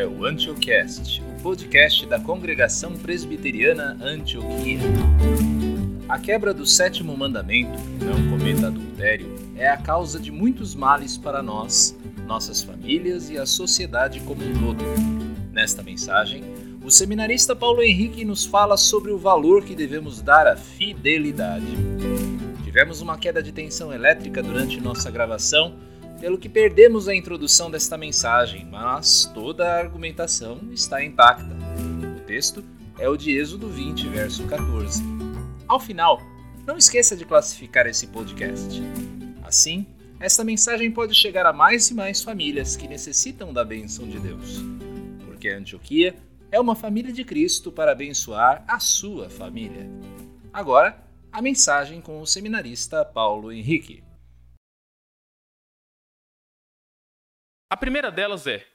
é o Antiocast, o podcast da Congregação Presbiteriana Antioquia. A quebra do sétimo mandamento, não cometa adultério, é a causa de muitos males para nós, nossas famílias e a sociedade como um todo. Nesta mensagem, o seminarista Paulo Henrique nos fala sobre o valor que devemos dar à fidelidade. Tivemos uma queda de tensão elétrica durante nossa gravação pelo que perdemos a introdução desta mensagem, mas toda a argumentação está intacta. O texto é o de Êxodo 20, verso 14. Ao final, não esqueça de classificar esse podcast. Assim, esta mensagem pode chegar a mais e mais famílias que necessitam da bênção de Deus. Porque a Antioquia é uma família de Cristo para abençoar a sua família. Agora, a mensagem com o seminarista Paulo Henrique. A primeira delas é: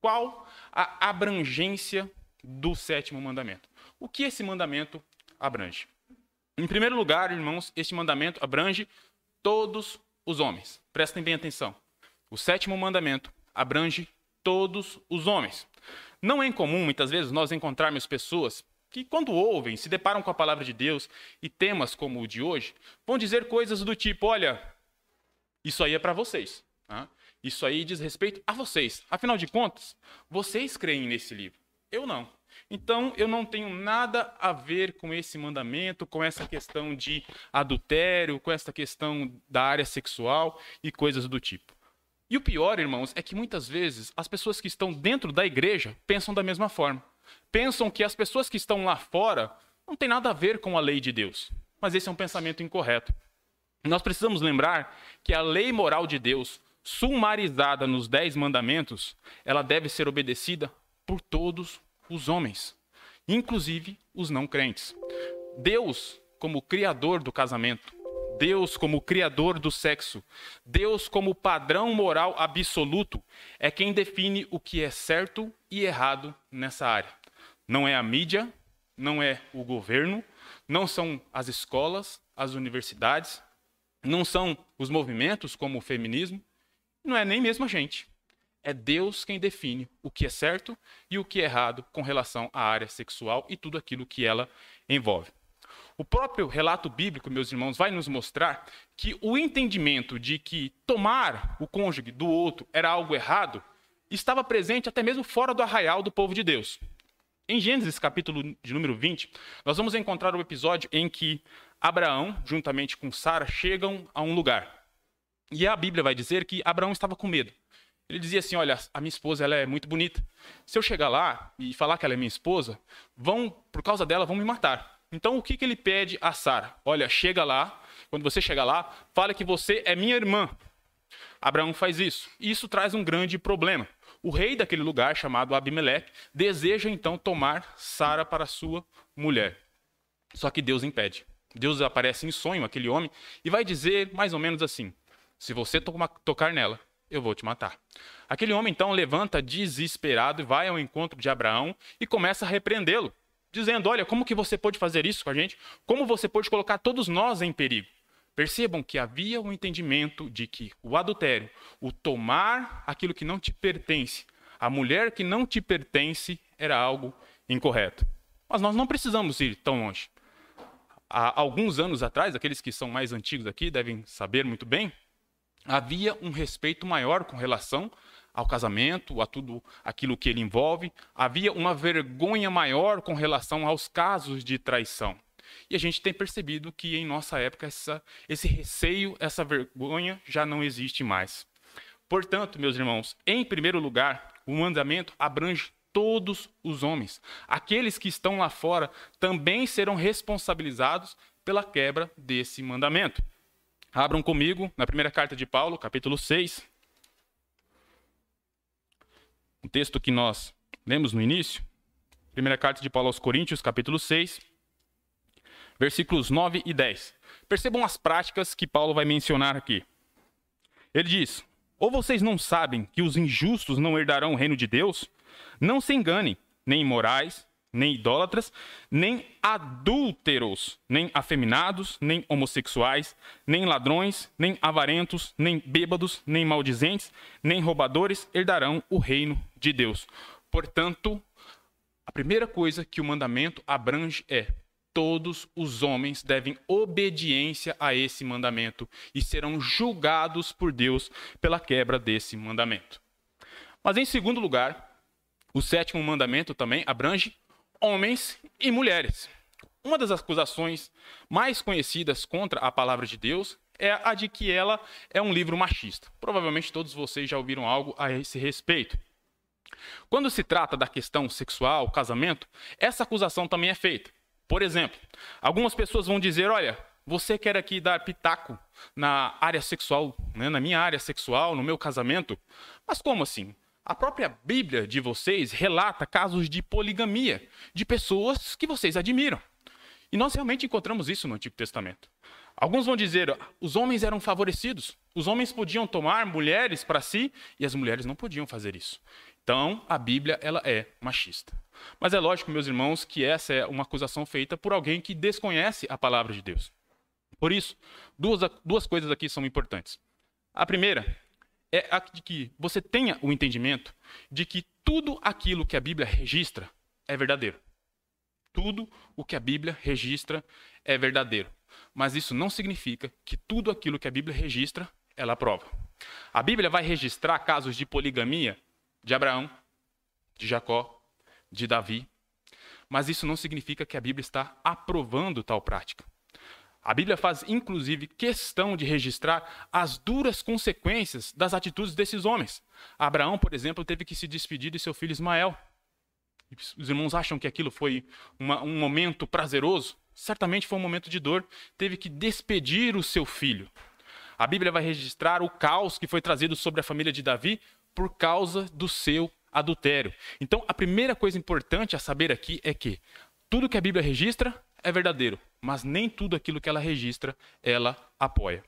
qual a abrangência do sétimo mandamento? O que esse mandamento abrange? Em primeiro lugar, irmãos, este mandamento abrange todos os homens. Prestem bem atenção. O sétimo mandamento abrange todos os homens. Não é incomum, muitas vezes, nós encontrarmos pessoas que, quando ouvem, se deparam com a palavra de Deus e temas como o de hoje, vão dizer coisas do tipo: olha, isso aí é para vocês. Tá? Isso aí diz respeito a vocês. Afinal de contas, vocês creem nesse livro. Eu não. Então, eu não tenho nada a ver com esse mandamento, com essa questão de adultério, com essa questão da área sexual e coisas do tipo. E o pior, irmãos, é que muitas vezes as pessoas que estão dentro da igreja pensam da mesma forma. Pensam que as pessoas que estão lá fora não têm nada a ver com a lei de Deus. Mas esse é um pensamento incorreto. Nós precisamos lembrar que a lei moral de Deus sumarizada nos Dez Mandamentos, ela deve ser obedecida por todos os homens, inclusive os não crentes. Deus, como criador do casamento, Deus como criador do sexo, Deus como padrão moral absoluto, é quem define o que é certo e errado nessa área. Não é a mídia, não é o governo, não são as escolas, as universidades, não são os movimentos como o feminismo, não é nem mesmo a gente. É Deus quem define o que é certo e o que é errado com relação à área sexual e tudo aquilo que ela envolve. O próprio relato bíblico, meus irmãos, vai nos mostrar que o entendimento de que tomar o cônjuge do outro era algo errado estava presente até mesmo fora do arraial do povo de Deus. Em Gênesis, capítulo de número 20, nós vamos encontrar o episódio em que Abraão, juntamente com Sara, chegam a um lugar. E a Bíblia vai dizer que Abraão estava com medo. Ele dizia assim: Olha, a minha esposa ela é muito bonita. Se eu chegar lá e falar que ela é minha esposa, vão, por causa dela, vão me matar. Então o que, que ele pede a Sara? Olha, chega lá, quando você chegar lá, fala que você é minha irmã. Abraão faz isso. E isso traz um grande problema. O rei daquele lugar, chamado Abimeleque, deseja então tomar Sara para sua mulher. Só que Deus impede. Deus aparece em sonho aquele homem e vai dizer mais ou menos assim: se você tocar nela, eu vou te matar. Aquele homem então levanta desesperado e vai ao encontro de Abraão e começa a repreendê-lo, dizendo: Olha, como que você pode fazer isso com a gente? Como você pode colocar todos nós em perigo? Percebam que havia um entendimento de que o adultério, o tomar aquilo que não te pertence, a mulher que não te pertence, era algo incorreto. Mas nós não precisamos ir tão longe. Há alguns anos atrás, aqueles que são mais antigos aqui devem saber muito bem, havia um respeito maior com relação ao casamento, a tudo aquilo que ele envolve, havia uma vergonha maior com relação aos casos de traição. E a gente tem percebido que em nossa época essa, esse receio, essa vergonha já não existe mais. Portanto, meus irmãos, em primeiro lugar, o mandamento abrange todos os homens. Aqueles que estão lá fora também serão responsabilizados pela quebra desse mandamento. Abram comigo na primeira carta de Paulo, capítulo 6. Um texto que nós lemos no início. Primeira carta de Paulo aos Coríntios, capítulo 6, versículos 9 e 10. Percebam as práticas que Paulo vai mencionar aqui. Ele diz: Ou vocês não sabem que os injustos não herdarão o reino de Deus? Não se enganem, nem imorais, nem idólatras, nem adúlteros, nem afeminados, nem homossexuais, nem ladrões, nem avarentos, nem bêbados, nem maldizentes, nem roubadores herdarão o reino de Deus. Portanto, a primeira coisa que o mandamento abrange é: todos os homens devem obediência a esse mandamento e serão julgados por Deus pela quebra desse mandamento. Mas, em segundo lugar, o sétimo mandamento também abrange homens e mulheres. Uma das acusações mais conhecidas contra a palavra de Deus é a de que ela é um livro machista. Provavelmente todos vocês já ouviram algo a esse respeito. Quando se trata da questão sexual, casamento, essa acusação também é feita. Por exemplo, algumas pessoas vão dizer: olha, você quer aqui dar pitaco na área sexual, né, na minha área sexual, no meu casamento? Mas como assim? A própria Bíblia de vocês relata casos de poligamia de pessoas que vocês admiram. E nós realmente encontramos isso no Antigo Testamento. Alguns vão dizer, os homens eram favorecidos. Os homens podiam tomar mulheres para si e as mulheres não podiam fazer isso. Então, a Bíblia ela é machista. Mas é lógico, meus irmãos, que essa é uma acusação feita por alguém que desconhece a palavra de Deus. Por isso, duas, duas coisas aqui são importantes. A primeira é a de que você tenha o entendimento de que tudo aquilo que a Bíblia registra é verdadeiro. Tudo o que a Bíblia registra é verdadeiro. Mas isso não significa que tudo aquilo que a Bíblia registra, ela aprova. A Bíblia vai registrar casos de poligamia de Abraão, de Jacó, de Davi, mas isso não significa que a Bíblia está aprovando tal prática. A Bíblia faz, inclusive, questão de registrar as duras consequências das atitudes desses homens. Abraão, por exemplo, teve que se despedir de seu filho Ismael. Os irmãos acham que aquilo foi uma, um momento prazeroso? Certamente foi um momento de dor. Teve que despedir o seu filho. A Bíblia vai registrar o caos que foi trazido sobre a família de Davi por causa do seu adultério. Então, a primeira coisa importante a saber aqui é que tudo que a Bíblia registra é verdadeiro, mas nem tudo aquilo que ela registra ela apoia.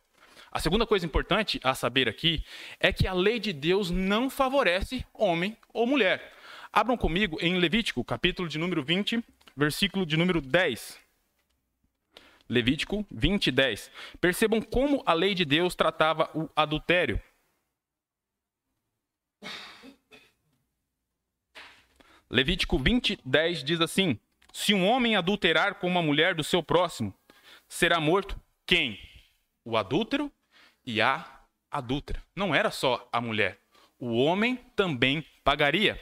A segunda coisa importante a saber aqui é que a lei de Deus não favorece homem ou mulher. Abram comigo em Levítico, capítulo de número 20, versículo de número 10. Levítico 20, 10. Percebam como a lei de Deus tratava o adultério. Levítico 20, 10 diz assim: Se um homem adulterar com uma mulher do seu próximo, será morto quem? O adúltero e a adúltera. Não era só a mulher. O homem também pagaria.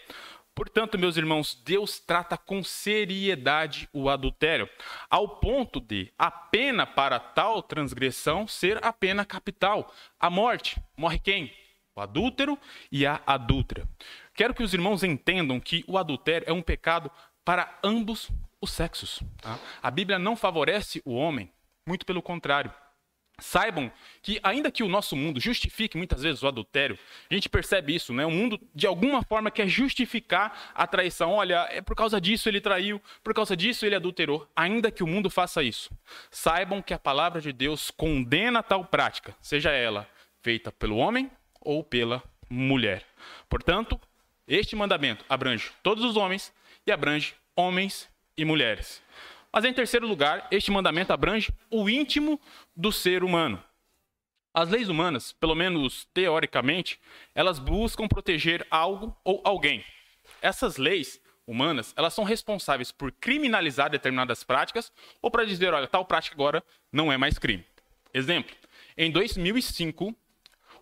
Portanto, meus irmãos, Deus trata com seriedade o adultério, ao ponto de a pena para tal transgressão ser a pena capital, a morte. Morre quem? O adúltero e a adúltera. Quero que os irmãos entendam que o adultério é um pecado para ambos os sexos. Tá? A Bíblia não favorece o homem, muito pelo contrário. Saibam que, ainda que o nosso mundo justifique muitas vezes o adultério, a gente percebe isso, né? O mundo, de alguma forma, quer justificar a traição. Olha, é por causa disso ele traiu, por causa disso ele adulterou. Ainda que o mundo faça isso, saibam que a palavra de Deus condena tal prática, seja ela feita pelo homem ou pela mulher. Portanto, este mandamento abrange todos os homens e abrange homens e mulheres. Mas em terceiro lugar, este mandamento abrange o íntimo do ser humano. As leis humanas, pelo menos teoricamente, elas buscam proteger algo ou alguém. Essas leis humanas, elas são responsáveis por criminalizar determinadas práticas ou para dizer, olha, tal prática agora não é mais crime. Exemplo, em 2005,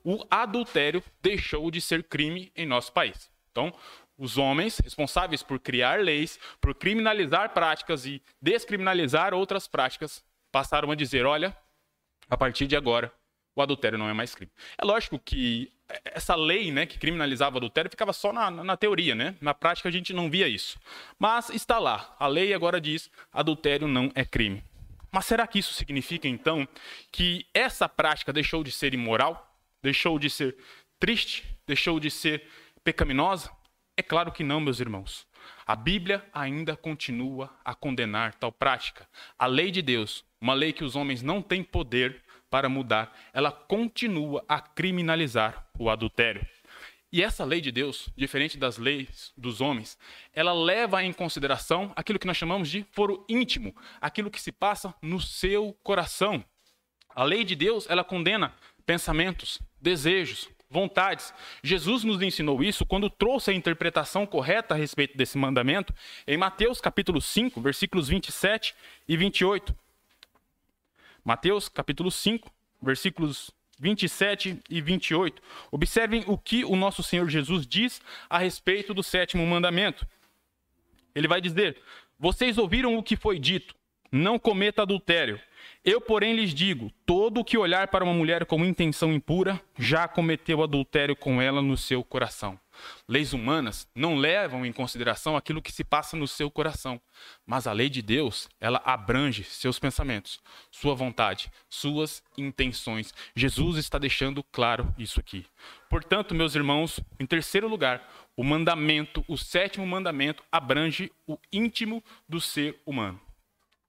o adultério deixou de ser crime em nosso país. Então, os homens responsáveis por criar leis, por criminalizar práticas e descriminalizar outras práticas, passaram a dizer: olha, a partir de agora, o adultério não é mais crime. É lógico que essa lei né, que criminalizava o adultério ficava só na, na teoria, né? Na prática a gente não via isso. Mas está lá. A lei agora diz: adultério não é crime. Mas será que isso significa então que essa prática deixou de ser imoral? Deixou de ser triste? Deixou de ser pecaminosa? É claro que não, meus irmãos. A Bíblia ainda continua a condenar tal prática. A lei de Deus, uma lei que os homens não têm poder para mudar, ela continua a criminalizar o adultério. E essa lei de Deus, diferente das leis dos homens, ela leva em consideração aquilo que nós chamamos de foro íntimo, aquilo que se passa no seu coração. A lei de Deus, ela condena pensamentos, desejos, vontades. Jesus nos ensinou isso quando trouxe a interpretação correta a respeito desse mandamento em Mateus capítulo 5, versículos 27 e 28. Mateus capítulo 5, versículos 27 e 28. Observem o que o nosso Senhor Jesus diz a respeito do sétimo mandamento. Ele vai dizer: Vocês ouviram o que foi dito, não cometa adultério. Eu, porém, lhes digo: todo que olhar para uma mulher com intenção impura já cometeu adultério com ela no seu coração. Leis humanas não levam em consideração aquilo que se passa no seu coração, mas a lei de Deus, ela abrange seus pensamentos, sua vontade, suas intenções. Jesus está deixando claro isso aqui. Portanto, meus irmãos, em terceiro lugar, o mandamento, o sétimo mandamento, abrange o íntimo do ser humano.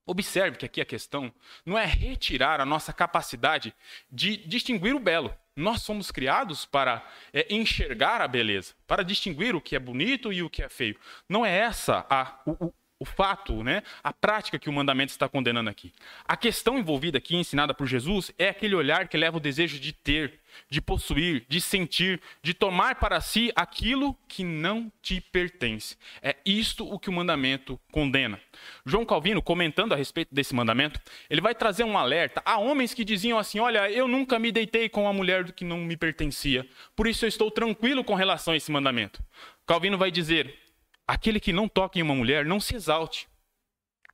Observe que aqui a questão não é retirar a nossa capacidade de distinguir o belo. Nós somos criados para é, enxergar a beleza, para distinguir o que é bonito e o que é feio. Não é essa a, o, o fato, né, a prática que o mandamento está condenando aqui. A questão envolvida aqui, ensinada por Jesus, é aquele olhar que leva o desejo de ter, de possuir, de sentir, de tomar para si aquilo que não te pertence. É isto o que o mandamento condena. João Calvino, comentando a respeito desse mandamento, ele vai trazer um alerta a homens que diziam assim: Olha, eu nunca me deitei com uma mulher que não me pertencia, por isso eu estou tranquilo com relação a esse mandamento. Calvino vai dizer: Aquele que não toca em uma mulher não se exalte,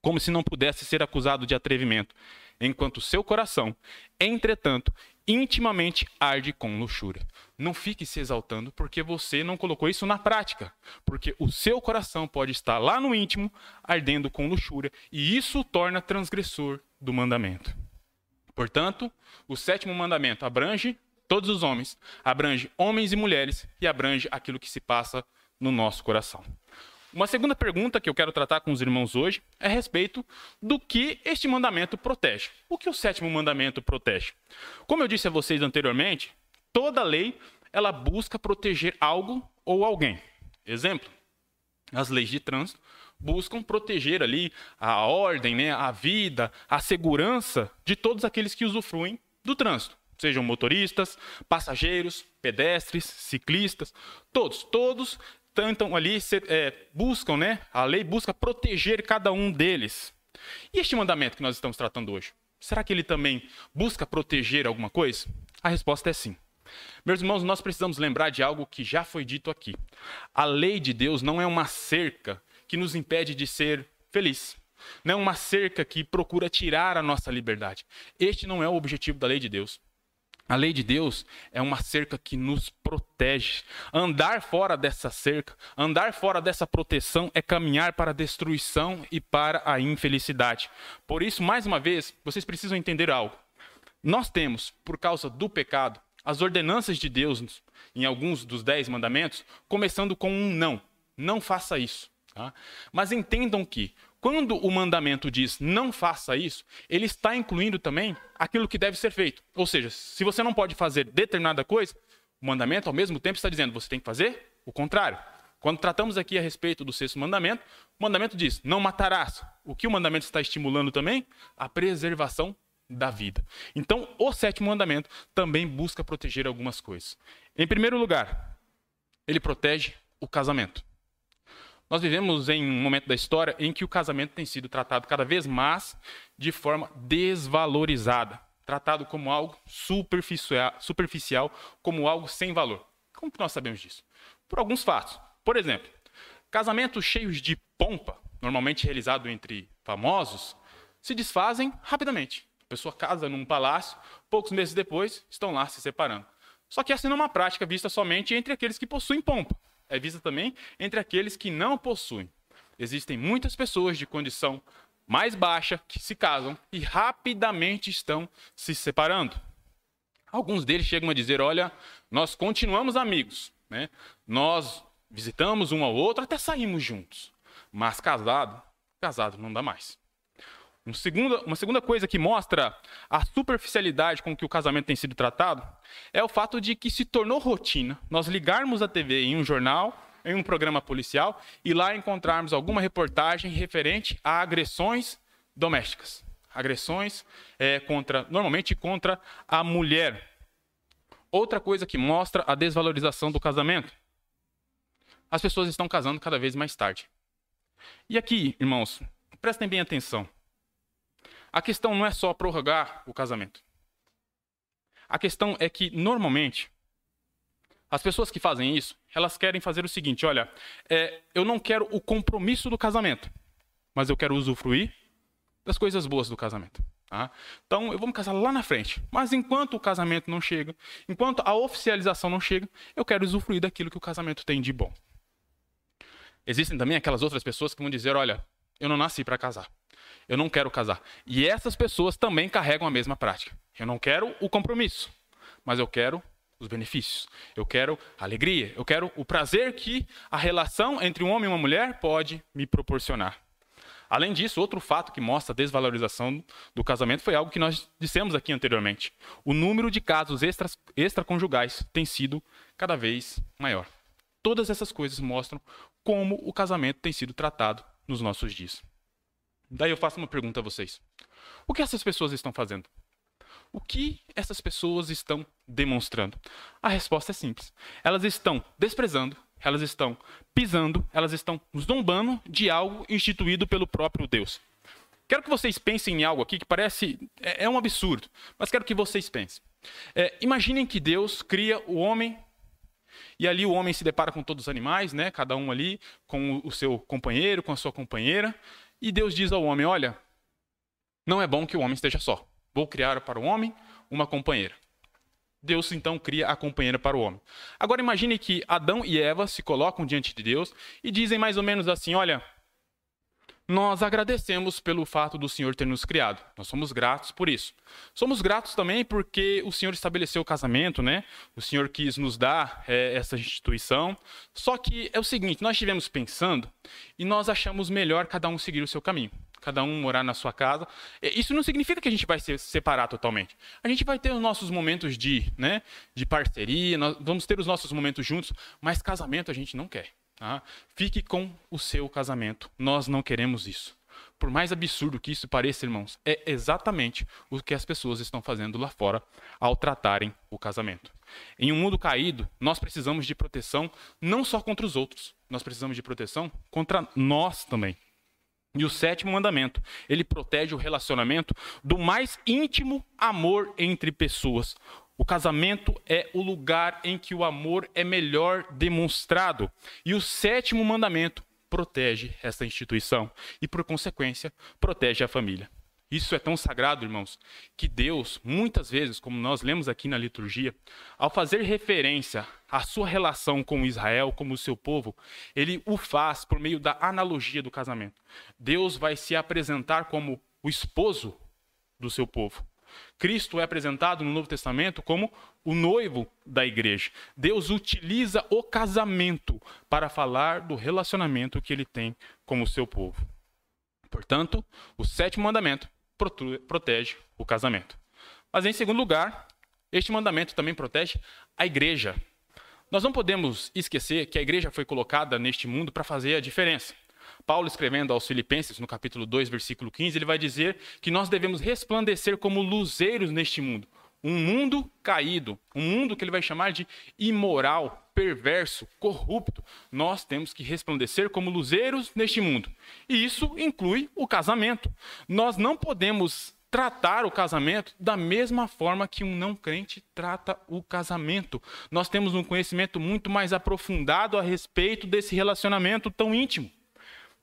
como se não pudesse ser acusado de atrevimento, enquanto seu coração, entretanto, intimamente arde com luxúria. Não fique se exaltando porque você não colocou isso na prática, porque o seu coração pode estar lá no íntimo ardendo com luxúria, e isso o torna transgressor do mandamento. Portanto, o sétimo mandamento abrange todos os homens, abrange homens e mulheres e abrange aquilo que se passa no nosso coração. Uma segunda pergunta que eu quero tratar com os irmãos hoje é a respeito do que este mandamento protege. O que o sétimo mandamento protege? Como eu disse a vocês anteriormente, toda lei ela busca proteger algo ou alguém. Exemplo: as leis de trânsito buscam proteger ali a ordem, né, a vida, a segurança de todos aqueles que usufruem do trânsito sejam motoristas, passageiros, pedestres, ciclistas, todos, todos tentam ali, ser, é, buscam, né? A lei busca proteger cada um deles. E este mandamento que nós estamos tratando hoje? Será que ele também busca proteger alguma coisa? A resposta é sim. Meus irmãos, nós precisamos lembrar de algo que já foi dito aqui. A lei de Deus não é uma cerca que nos impede de ser feliz. Não é uma cerca que procura tirar a nossa liberdade. Este não é o objetivo da lei de Deus. A lei de Deus é uma cerca que nos protege. Andar fora dessa cerca, andar fora dessa proteção é caminhar para a destruição e para a infelicidade. Por isso, mais uma vez, vocês precisam entender algo. Nós temos, por causa do pecado, as ordenanças de Deus em alguns dos dez mandamentos, começando com um não. Não faça isso. Tá? Mas entendam que quando o mandamento diz não faça isso, ele está incluindo também aquilo que deve ser feito. Ou seja, se você não pode fazer determinada coisa, o mandamento ao mesmo tempo está dizendo você tem que fazer o contrário. Quando tratamos aqui a respeito do sexto mandamento, o mandamento diz não matarás. O que o mandamento está estimulando também? A preservação da vida. Então, o sétimo mandamento também busca proteger algumas coisas. Em primeiro lugar, ele protege o casamento. Nós vivemos em um momento da história em que o casamento tem sido tratado cada vez mais de forma desvalorizada, tratado como algo superficial, como algo sem valor. Como que nós sabemos disso? Por alguns fatos. Por exemplo, casamentos cheios de pompa, normalmente realizado entre famosos, se desfazem rapidamente. A pessoa casa num palácio, poucos meses depois estão lá se separando. Só que essa não é uma prática vista somente entre aqueles que possuem pompa é vista também entre aqueles que não possuem. Existem muitas pessoas de condição mais baixa que se casam e rapidamente estão se separando. Alguns deles chegam a dizer: olha, nós continuamos amigos, né? nós visitamos um ao outro, até saímos juntos, mas casado, casado não dá mais. Um uma segunda coisa que mostra a superficialidade com que o casamento tem sido tratado é o fato de que se tornou rotina nós ligarmos a TV em um jornal, em um programa policial e lá encontrarmos alguma reportagem referente a agressões domésticas, agressões é, contra, normalmente contra a mulher. Outra coisa que mostra a desvalorização do casamento. As pessoas estão casando cada vez mais tarde. E aqui, irmãos, prestem bem atenção. A questão não é só prorrogar o casamento. A questão é que, normalmente, as pessoas que fazem isso, elas querem fazer o seguinte: olha, é, eu não quero o compromisso do casamento, mas eu quero usufruir das coisas boas do casamento. Tá? Então, eu vou me casar lá na frente. Mas enquanto o casamento não chega, enquanto a oficialização não chega, eu quero usufruir daquilo que o casamento tem de bom. Existem também aquelas outras pessoas que vão dizer: olha, eu não nasci para casar. Eu não quero casar. E essas pessoas também carregam a mesma prática. Eu não quero o compromisso, mas eu quero os benefícios. Eu quero alegria. Eu quero o prazer que a relação entre um homem e uma mulher pode me proporcionar. Além disso, outro fato que mostra a desvalorização do casamento foi algo que nós dissemos aqui anteriormente. O número de casos extraconjugais tem sido cada vez maior. Todas essas coisas mostram como o casamento tem sido tratado nos nossos dias. Daí eu faço uma pergunta a vocês: o que essas pessoas estão fazendo? O que essas pessoas estão demonstrando? A resposta é simples. Elas estão desprezando, elas estão pisando, elas estão zombando de algo instituído pelo próprio Deus. Quero que vocês pensem em algo aqui que parece é, é um absurdo, mas quero que vocês pensem. É, imaginem que Deus cria o homem e ali o homem se depara com todos os animais, né? Cada um ali com o seu companheiro, com a sua companheira, e Deus diz ao homem: Olha, não é bom que o homem esteja só. Vou criar para o homem uma companheira. Deus então cria a companheira para o homem. Agora imagine que Adão e Eva se colocam diante de Deus e dizem mais ou menos assim: Olha, nós agradecemos pelo fato do Senhor ter nos criado. Nós somos gratos por isso. Somos gratos também porque o Senhor estabeleceu o casamento, né? O Senhor quis nos dar é, essa instituição. Só que é o seguinte: nós estivemos pensando e nós achamos melhor cada um seguir o seu caminho. Cada um morar na sua casa. Isso não significa que a gente vai se separar totalmente. A gente vai ter os nossos momentos de, né, de parceria, nós vamos ter os nossos momentos juntos, mas casamento a gente não quer. Tá? Fique com o seu casamento. Nós não queremos isso. Por mais absurdo que isso pareça, irmãos, é exatamente o que as pessoas estão fazendo lá fora ao tratarem o casamento. Em um mundo caído, nós precisamos de proteção não só contra os outros, nós precisamos de proteção contra nós também. E o sétimo mandamento, ele protege o relacionamento do mais íntimo amor entre pessoas, o casamento é o lugar em que o amor é melhor demonstrado. E o sétimo mandamento protege essa instituição e, por consequência, protege a família. Isso é tão sagrado, irmãos, que Deus, muitas vezes, como nós lemos aqui na liturgia, ao fazer referência à sua relação com Israel, como o seu povo, ele o faz por meio da analogia do casamento. Deus vai se apresentar como o esposo do seu povo. Cristo é apresentado no Novo Testamento como o noivo da igreja. Deus utiliza o casamento para falar do relacionamento que ele tem com o seu povo. Portanto, o sétimo mandamento protege o casamento. Mas, em segundo lugar, este mandamento também protege a igreja. Nós não podemos esquecer que a igreja foi colocada neste mundo para fazer a diferença. Paulo, escrevendo aos Filipenses, no capítulo 2, versículo 15, ele vai dizer que nós devemos resplandecer como luzeiros neste mundo. Um mundo caído, um mundo que ele vai chamar de imoral, perverso, corrupto. Nós temos que resplandecer como luzeiros neste mundo. E isso inclui o casamento. Nós não podemos tratar o casamento da mesma forma que um não crente trata o casamento. Nós temos um conhecimento muito mais aprofundado a respeito desse relacionamento tão íntimo.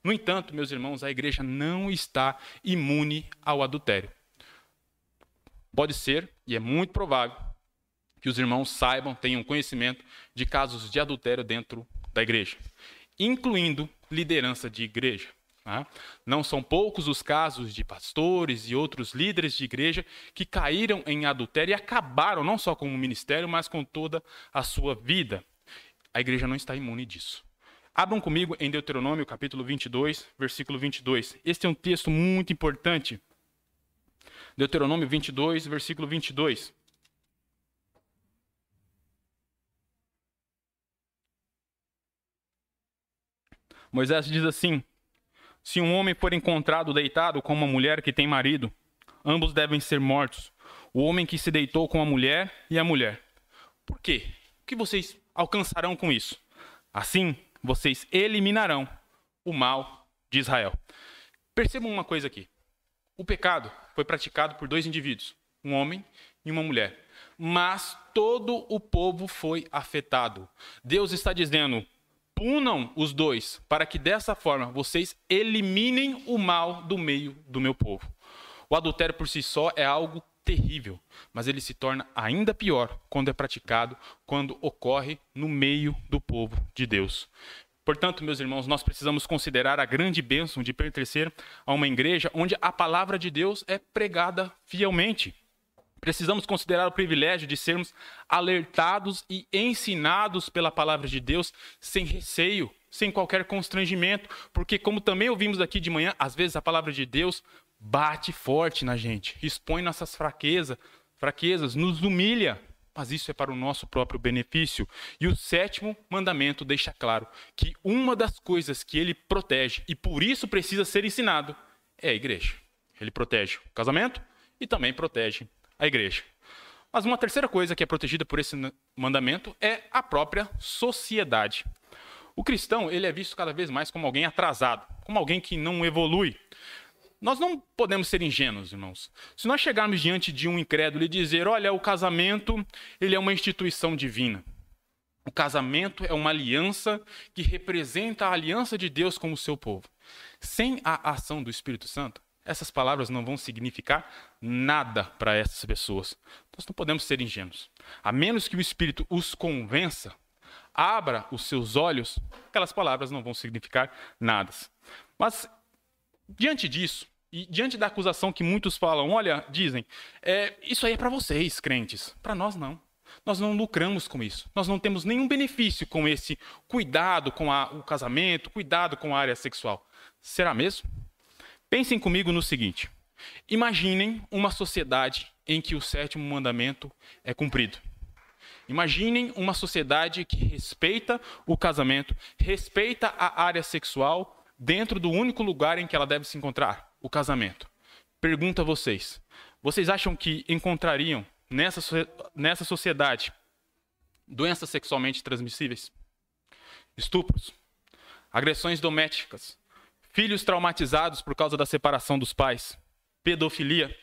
No entanto, meus irmãos, a igreja não está imune ao adultério. Pode ser, e é muito provável, que os irmãos saibam, tenham conhecimento de casos de adultério dentro da igreja, incluindo liderança de igreja. Tá? Não são poucos os casos de pastores e outros líderes de igreja que caíram em adultério e acabaram não só com o ministério, mas com toda a sua vida. A igreja não está imune disso. Abram comigo em Deuteronômio, capítulo 22, versículo 22. Este é um texto muito importante. Deuteronômio 22, versículo 22. Moisés diz assim: Se um homem for encontrado deitado com uma mulher que tem marido, ambos devem ser mortos. O homem que se deitou com a mulher e a mulher. Por quê? O que vocês alcançarão com isso? Assim, vocês eliminarão o mal de Israel. Percebam uma coisa aqui. O pecado foi praticado por dois indivíduos, um homem e uma mulher. Mas todo o povo foi afetado. Deus está dizendo: punam os dois, para que dessa forma vocês eliminem o mal do meio do meu povo. O adultério por si só é algo terrível, mas ele se torna ainda pior quando é praticado, quando ocorre no meio do povo de Deus. Portanto, meus irmãos, nós precisamos considerar a grande bênção de pertencer a uma igreja onde a palavra de Deus é pregada fielmente. Precisamos considerar o privilégio de sermos alertados e ensinados pela palavra de Deus sem receio, sem qualquer constrangimento, porque, como também ouvimos aqui de manhã, às vezes a palavra de Deus bate forte na gente, expõe nossas fraquezas, fraquezas, nos humilha, mas isso é para o nosso próprio benefício. E o sétimo mandamento deixa claro que uma das coisas que ele protege e por isso precisa ser ensinado é a igreja. Ele protege o casamento e também protege a igreja. Mas uma terceira coisa que é protegida por esse mandamento é a própria sociedade. O cristão ele é visto cada vez mais como alguém atrasado, como alguém que não evolui. Nós não podemos ser ingênuos, irmãos. Se nós chegarmos diante de um incrédulo e dizer, olha, o casamento ele é uma instituição divina. O casamento é uma aliança que representa a aliança de Deus com o seu povo. Sem a ação do Espírito Santo, essas palavras não vão significar nada para essas pessoas. Nós não podemos ser ingênuos. A menos que o Espírito os convença, abra os seus olhos, aquelas palavras não vão significar nada. Mas, diante disso, e diante da acusação que muitos falam, olha, dizem, é, isso aí é para vocês, crentes. Para nós, não. Nós não lucramos com isso. Nós não temos nenhum benefício com esse cuidado com a, o casamento, cuidado com a área sexual. Será mesmo? Pensem comigo no seguinte: imaginem uma sociedade em que o sétimo mandamento é cumprido. Imaginem uma sociedade que respeita o casamento, respeita a área sexual dentro do único lugar em que ela deve se encontrar, o casamento. Pergunto a vocês: vocês acham que encontrariam nessa, nessa sociedade doenças sexualmente transmissíveis? Estupros, agressões domésticas, filhos traumatizados por causa da separação dos pais, pedofilia,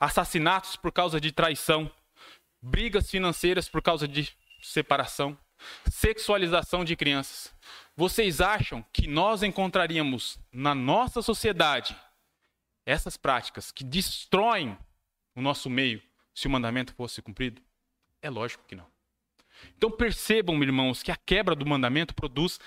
assassinatos por causa de traição, brigas financeiras por causa de separação, sexualização de crianças. Vocês acham que nós encontraríamos na nossa sociedade essas práticas que destroem o nosso meio se o mandamento fosse cumprido? É lógico que não. Então percebam, irmãos, que a quebra do mandamento produz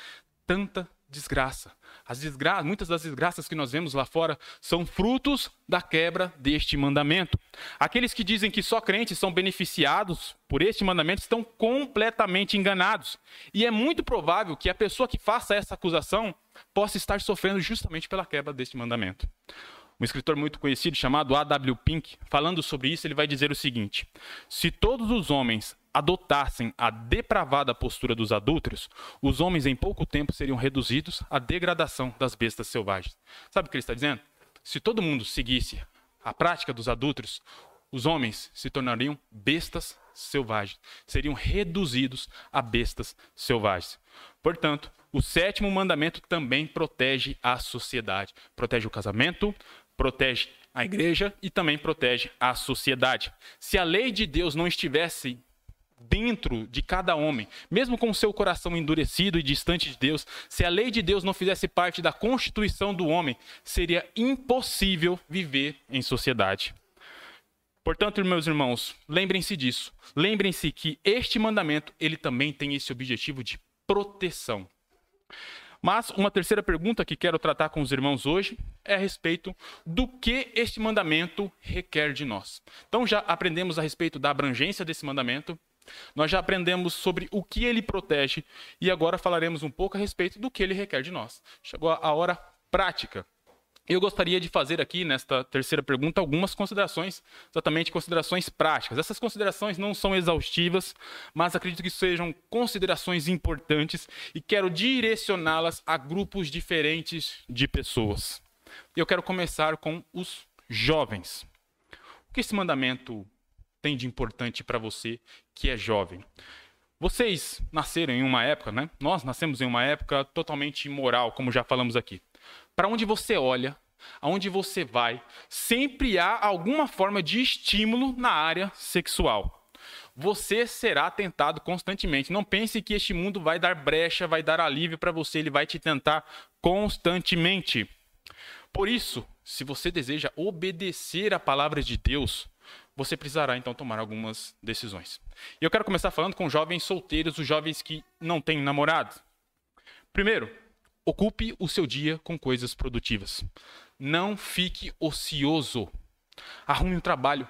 tanta desgraça. As desgra muitas das desgraças que nós vemos lá fora são frutos da quebra deste mandamento. Aqueles que dizem que só crentes são beneficiados por este mandamento estão completamente enganados. E é muito provável que a pessoa que faça essa acusação possa estar sofrendo justamente pela quebra deste mandamento. Um escritor muito conhecido chamado A.W. Pink, falando sobre isso, ele vai dizer o seguinte: Se todos os homens adotassem a depravada postura dos adúlteros, os homens em pouco tempo seriam reduzidos à degradação das bestas selvagens. Sabe o que ele está dizendo? Se todo mundo seguisse a prática dos adúlteros, os homens se tornariam bestas selvagens, seriam reduzidos a bestas selvagens. Portanto, o sétimo mandamento também protege a sociedade, protege o casamento, protege a igreja e também protege a sociedade. Se a lei de Deus não estivesse dentro de cada homem, mesmo com seu coração endurecido e distante de Deus, se a lei de Deus não fizesse parte da constituição do homem, seria impossível viver em sociedade. Portanto, meus irmãos, lembrem-se disso. Lembrem-se que este mandamento, ele também tem esse objetivo de proteção. Mas uma terceira pergunta que quero tratar com os irmãos hoje é a respeito do que este mandamento requer de nós. Então já aprendemos a respeito da abrangência desse mandamento, nós já aprendemos sobre o que ele protege e agora falaremos um pouco a respeito do que ele requer de nós. Chegou a hora prática. Eu gostaria de fazer aqui, nesta terceira pergunta, algumas considerações, exatamente considerações práticas. Essas considerações não são exaustivas, mas acredito que sejam considerações importantes e quero direcioná-las a grupos diferentes de pessoas. Eu quero começar com os jovens. O que esse mandamento tem de importante para você que é jovem? Vocês nasceram em uma época, né? Nós nascemos em uma época totalmente imoral, como já falamos aqui. Para onde você olha, aonde você vai, sempre há alguma forma de estímulo na área sexual. Você será tentado constantemente. Não pense que este mundo vai dar brecha, vai dar alívio para você, ele vai te tentar constantemente. Por isso, se você deseja obedecer à palavra de Deus, você precisará então tomar algumas decisões. E eu quero começar falando com jovens solteiros, os jovens que não têm namorado. Primeiro, ocupe o seu dia com coisas produtivas. Não fique ocioso. Arrume um trabalho.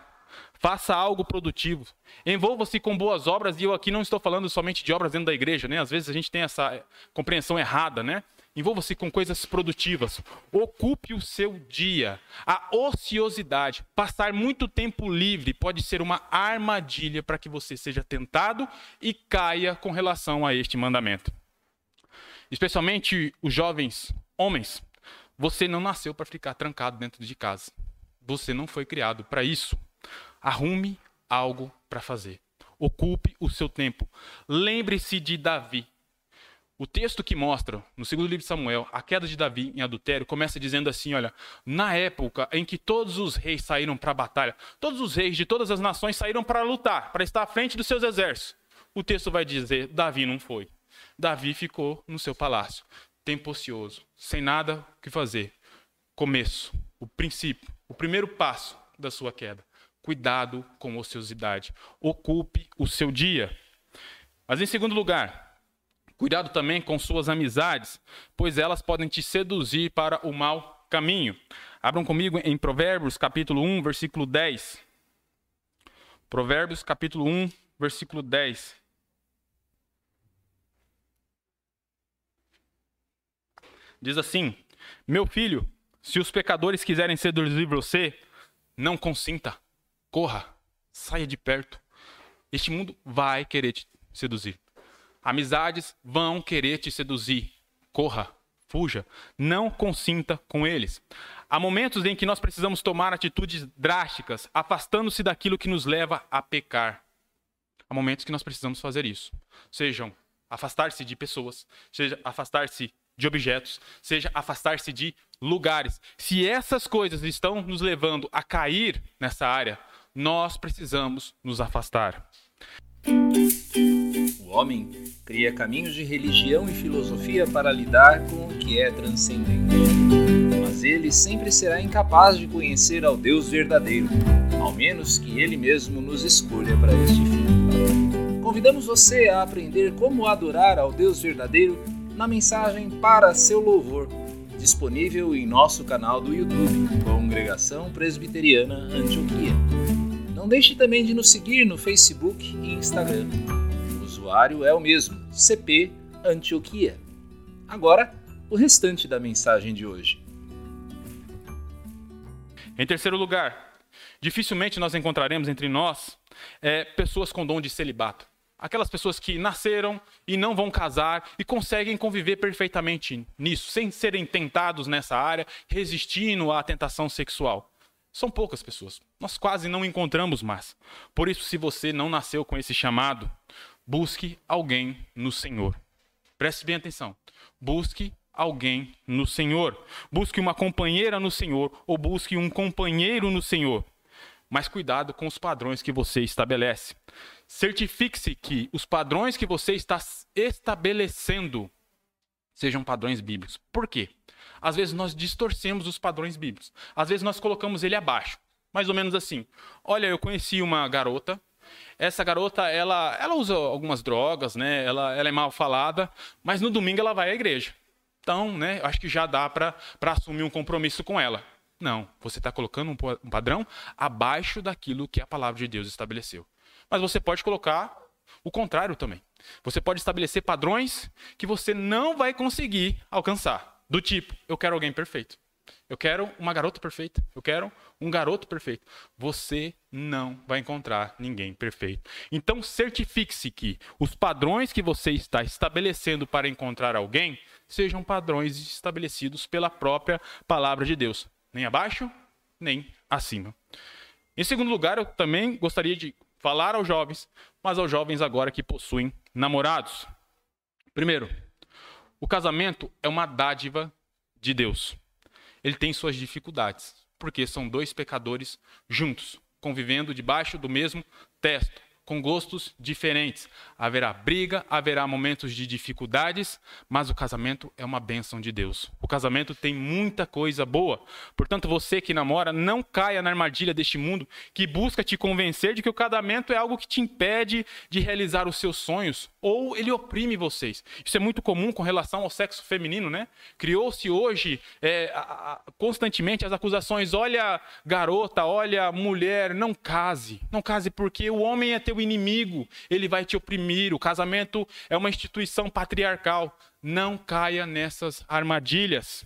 Faça algo produtivo. Envolva-se com boas obras, e eu aqui não estou falando somente de obras dentro da igreja, né? Às vezes a gente tem essa compreensão errada, né? Envolva-se com coisas produtivas. Ocupe o seu dia. A ociosidade, passar muito tempo livre, pode ser uma armadilha para que você seja tentado e caia com relação a este mandamento. Especialmente os jovens homens você não nasceu para ficar trancado dentro de casa. Você não foi criado para isso. Arrume algo para fazer. Ocupe o seu tempo. Lembre-se de Davi. O texto que mostra, no segundo livro de Samuel, a queda de Davi em adultério, começa dizendo assim: olha, na época em que todos os reis saíram para a batalha, todos os reis de todas as nações saíram para lutar, para estar à frente dos seus exércitos. O texto vai dizer: Davi não foi. Davi ficou no seu palácio tempo ocioso, sem nada o que fazer. Começo, o princípio, o primeiro passo da sua queda. Cuidado com ociosidade. Ocupe o seu dia. Mas em segundo lugar, cuidado também com suas amizades, pois elas podem te seduzir para o mau caminho. Abram comigo em Provérbios, capítulo 1, versículo 10. Provérbios, capítulo 1, versículo 10. Diz assim: Meu filho, se os pecadores quiserem seduzir você, não consinta, corra, saia de perto. Este mundo vai querer te seduzir. Amizades vão querer te seduzir. Corra, fuja, não consinta com eles. Há momentos em que nós precisamos tomar atitudes drásticas, afastando-se daquilo que nos leva a pecar. Há momentos que nós precisamos fazer isso. Sejam afastar-se de pessoas, seja afastar-se de objetos, seja afastar-se de lugares. Se essas coisas estão nos levando a cair nessa área, nós precisamos nos afastar. O homem cria caminhos de religião e filosofia para lidar com o que é transcendente. Mas ele sempre será incapaz de conhecer ao Deus verdadeiro, ao menos que ele mesmo nos escolha para este fim. Convidamos você a aprender como adorar ao Deus verdadeiro na mensagem Para Seu Louvor, disponível em nosso canal do YouTube, Congregação Presbiteriana Antioquia. Não deixe também de nos seguir no Facebook e Instagram. O usuário é o mesmo, CP Antioquia. Agora, o restante da mensagem de hoje. Em terceiro lugar, dificilmente nós encontraremos entre nós é, pessoas com dom de celibato. Aquelas pessoas que nasceram e não vão casar e conseguem conviver perfeitamente nisso, sem serem tentados nessa área, resistindo à tentação sexual. São poucas pessoas. Nós quase não encontramos mais. Por isso, se você não nasceu com esse chamado, busque alguém no Senhor. Preste bem atenção. Busque alguém no Senhor. Busque uma companheira no Senhor ou busque um companheiro no Senhor. Mas cuidado com os padrões que você estabelece. Certifique-se que os padrões que você está estabelecendo sejam padrões bíblicos. Por quê? Às vezes nós distorcemos os padrões bíblicos. Às vezes nós colocamos ele abaixo. Mais ou menos assim. Olha, eu conheci uma garota. Essa garota, ela, ela usa algumas drogas, né? Ela, ela é mal falada, mas no domingo ela vai à igreja. Então, né? Acho que já dá para assumir um compromisso com ela. Não, você está colocando um padrão abaixo daquilo que a palavra de Deus estabeleceu. Mas você pode colocar o contrário também. Você pode estabelecer padrões que você não vai conseguir alcançar. Do tipo, eu quero alguém perfeito. Eu quero uma garota perfeita. Eu quero um garoto perfeito. Você não vai encontrar ninguém perfeito. Então, certifique-se que os padrões que você está estabelecendo para encontrar alguém sejam padrões estabelecidos pela própria palavra de Deus. Nem abaixo, nem acima. Em segundo lugar, eu também gostaria de falar aos jovens, mas aos jovens agora que possuem namorados. Primeiro, o casamento é uma dádiva de Deus. Ele tem suas dificuldades, porque são dois pecadores juntos, convivendo debaixo do mesmo teto com gostos diferentes. Haverá briga, haverá momentos de dificuldades, mas o casamento é uma bênção de Deus. O casamento tem muita coisa boa. Portanto, você que namora, não caia na armadilha deste mundo que busca te convencer de que o casamento é algo que te impede de realizar os seus sonhos ou ele oprime vocês. Isso é muito comum com relação ao sexo feminino, né? Criou-se hoje é, constantemente as acusações: olha, garota, olha, mulher, não case. Não case porque o homem é teu inimigo, ele vai te oprimir. O casamento é uma instituição patriarcal. Não caia nessas armadilhas.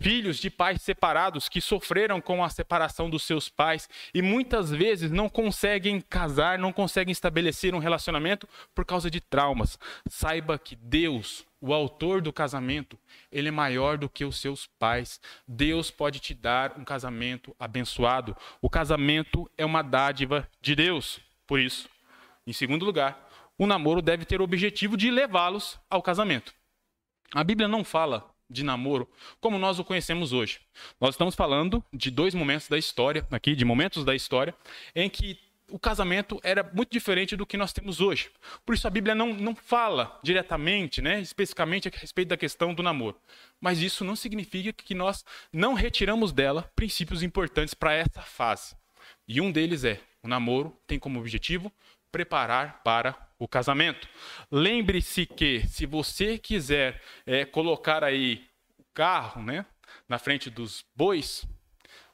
Filhos de pais separados que sofreram com a separação dos seus pais e muitas vezes não conseguem casar, não conseguem estabelecer um relacionamento por causa de traumas. Saiba que Deus, o autor do casamento, ele é maior do que os seus pais. Deus pode te dar um casamento abençoado. O casamento é uma dádiva de Deus. Por isso, em segundo lugar, o namoro deve ter o objetivo de levá-los ao casamento. A Bíblia não fala de namoro como nós o conhecemos hoje. Nós estamos falando de dois momentos da história, aqui, de momentos da história, em que o casamento era muito diferente do que nós temos hoje. Por isso a Bíblia não, não fala diretamente, né, especificamente a respeito da questão do namoro. Mas isso não significa que nós não retiramos dela princípios importantes para essa fase. E um deles é: o namoro tem como objetivo preparar para o casamento. Lembre-se que se você quiser é, colocar aí o carro, né, na frente dos bois,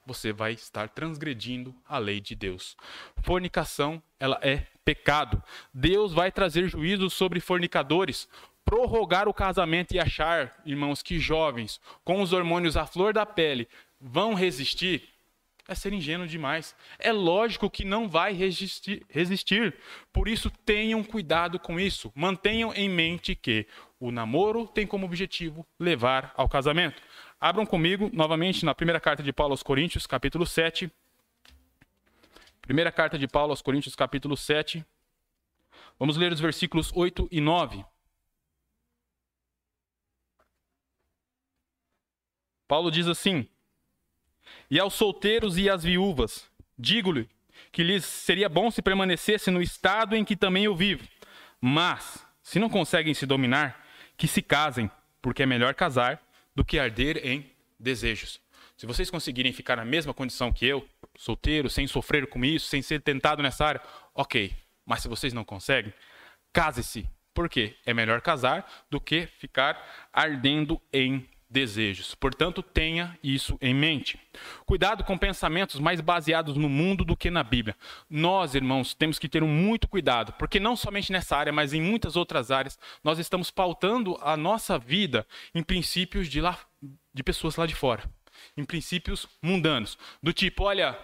você vai estar transgredindo a lei de Deus. Fornicação, ela é pecado. Deus vai trazer juízo sobre fornicadores, prorrogar o casamento e achar, irmãos, que jovens com os hormônios à flor da pele vão resistir é ser ingênuo demais. É lógico que não vai resistir, resistir. Por isso, tenham cuidado com isso. Mantenham em mente que o namoro tem como objetivo levar ao casamento. Abram comigo novamente na primeira carta de Paulo aos Coríntios, capítulo 7. Primeira carta de Paulo aos Coríntios, capítulo 7. Vamos ler os versículos 8 e 9. Paulo diz assim: e aos solteiros e às viúvas, digo-lhe que lhes seria bom se permanecesse no estado em que também eu vivo. Mas, se não conseguem se dominar, que se casem, porque é melhor casar do que arder em desejos. Se vocês conseguirem ficar na mesma condição que eu, solteiro, sem sofrer com isso, sem ser tentado nessa área, ok. Mas se vocês não conseguem, case-se. Por quê? É melhor casar do que ficar ardendo em desejos. Portanto, tenha isso em mente. Cuidado com pensamentos mais baseados no mundo do que na Bíblia. Nós, irmãos, temos que ter muito cuidado, porque não somente nessa área, mas em muitas outras áreas, nós estamos pautando a nossa vida em princípios de, lá, de pessoas lá de fora. Em princípios mundanos. Do tipo, olha,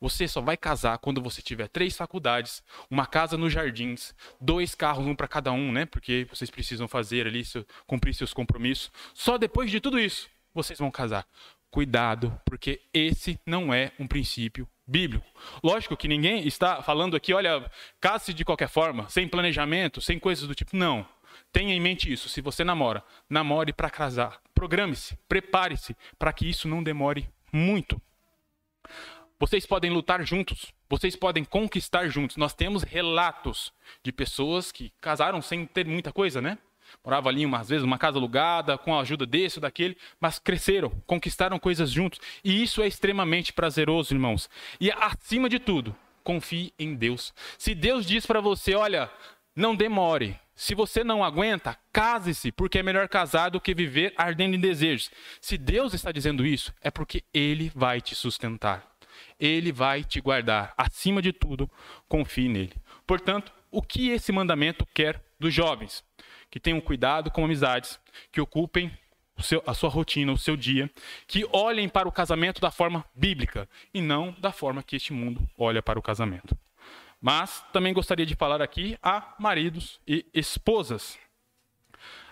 você só vai casar quando você tiver três faculdades, uma casa nos jardins, dois carros, um para cada um, né? Porque vocês precisam fazer ali, cumprir seus compromissos. Só depois de tudo isso, vocês vão casar. Cuidado, porque esse não é um princípio bíblico. Lógico que ninguém está falando aqui, olha, case de qualquer forma, sem planejamento, sem coisas do tipo. Não. Tenha em mente isso. Se você namora, namore para casar. Programe-se, prepare-se para que isso não demore muito. Vocês podem lutar juntos, vocês podem conquistar juntos. Nós temos relatos de pessoas que casaram sem ter muita coisa, né? Morava ali, às vezes, uma casa alugada, com a ajuda desse ou daquele, mas cresceram, conquistaram coisas juntos. E isso é extremamente prazeroso, irmãos. E acima de tudo, confie em Deus. Se Deus diz para você, olha, não demore. Se você não aguenta, case-se, porque é melhor casar do que viver ardendo em desejos. Se Deus está dizendo isso, é porque Ele vai te sustentar. Ele vai te guardar. Acima de tudo, confie nele. Portanto, o que esse mandamento quer dos jovens? Que tenham cuidado com amizades, que ocupem seu, a sua rotina, o seu dia, que olhem para o casamento da forma bíblica e não da forma que este mundo olha para o casamento. Mas também gostaria de falar aqui a maridos e esposas.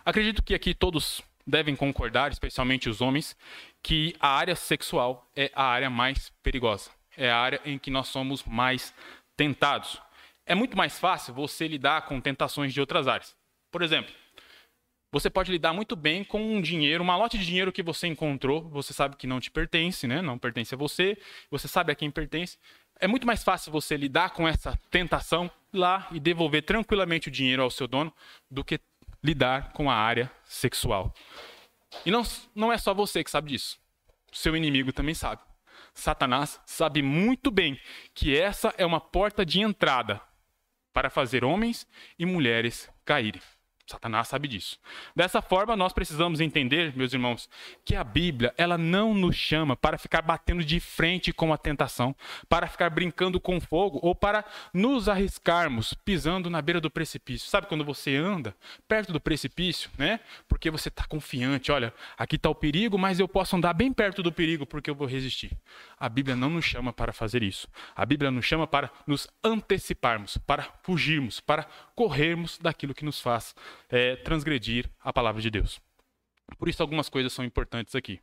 Acredito que aqui todos devem concordar, especialmente os homens, que a área sexual é a área mais perigosa é a área em que nós somos mais tentados. É muito mais fácil você lidar com tentações de outras áreas. Por exemplo, você pode lidar muito bem com um dinheiro, uma lote de dinheiro que você encontrou, você sabe que não te pertence, né? não pertence a você, você sabe a quem pertence. É muito mais fácil você lidar com essa tentação lá e devolver tranquilamente o dinheiro ao seu dono do que lidar com a área sexual. E não, não é só você que sabe disso. Seu inimigo também sabe. Satanás sabe muito bem que essa é uma porta de entrada para fazer homens e mulheres caírem. Satanás sabe disso. Dessa forma, nós precisamos entender, meus irmãos, que a Bíblia, ela não nos chama para ficar batendo de frente com a tentação, para ficar brincando com fogo ou para nos arriscarmos pisando na beira do precipício. Sabe quando você anda perto do precipício, né? Porque você está confiante, olha, aqui está o perigo, mas eu posso andar bem perto do perigo porque eu vou resistir. A Bíblia não nos chama para fazer isso. A Bíblia nos chama para nos anteciparmos, para fugirmos, para corrermos daquilo que nos faz é, transgredir a palavra de Deus. Por isso, algumas coisas são importantes aqui.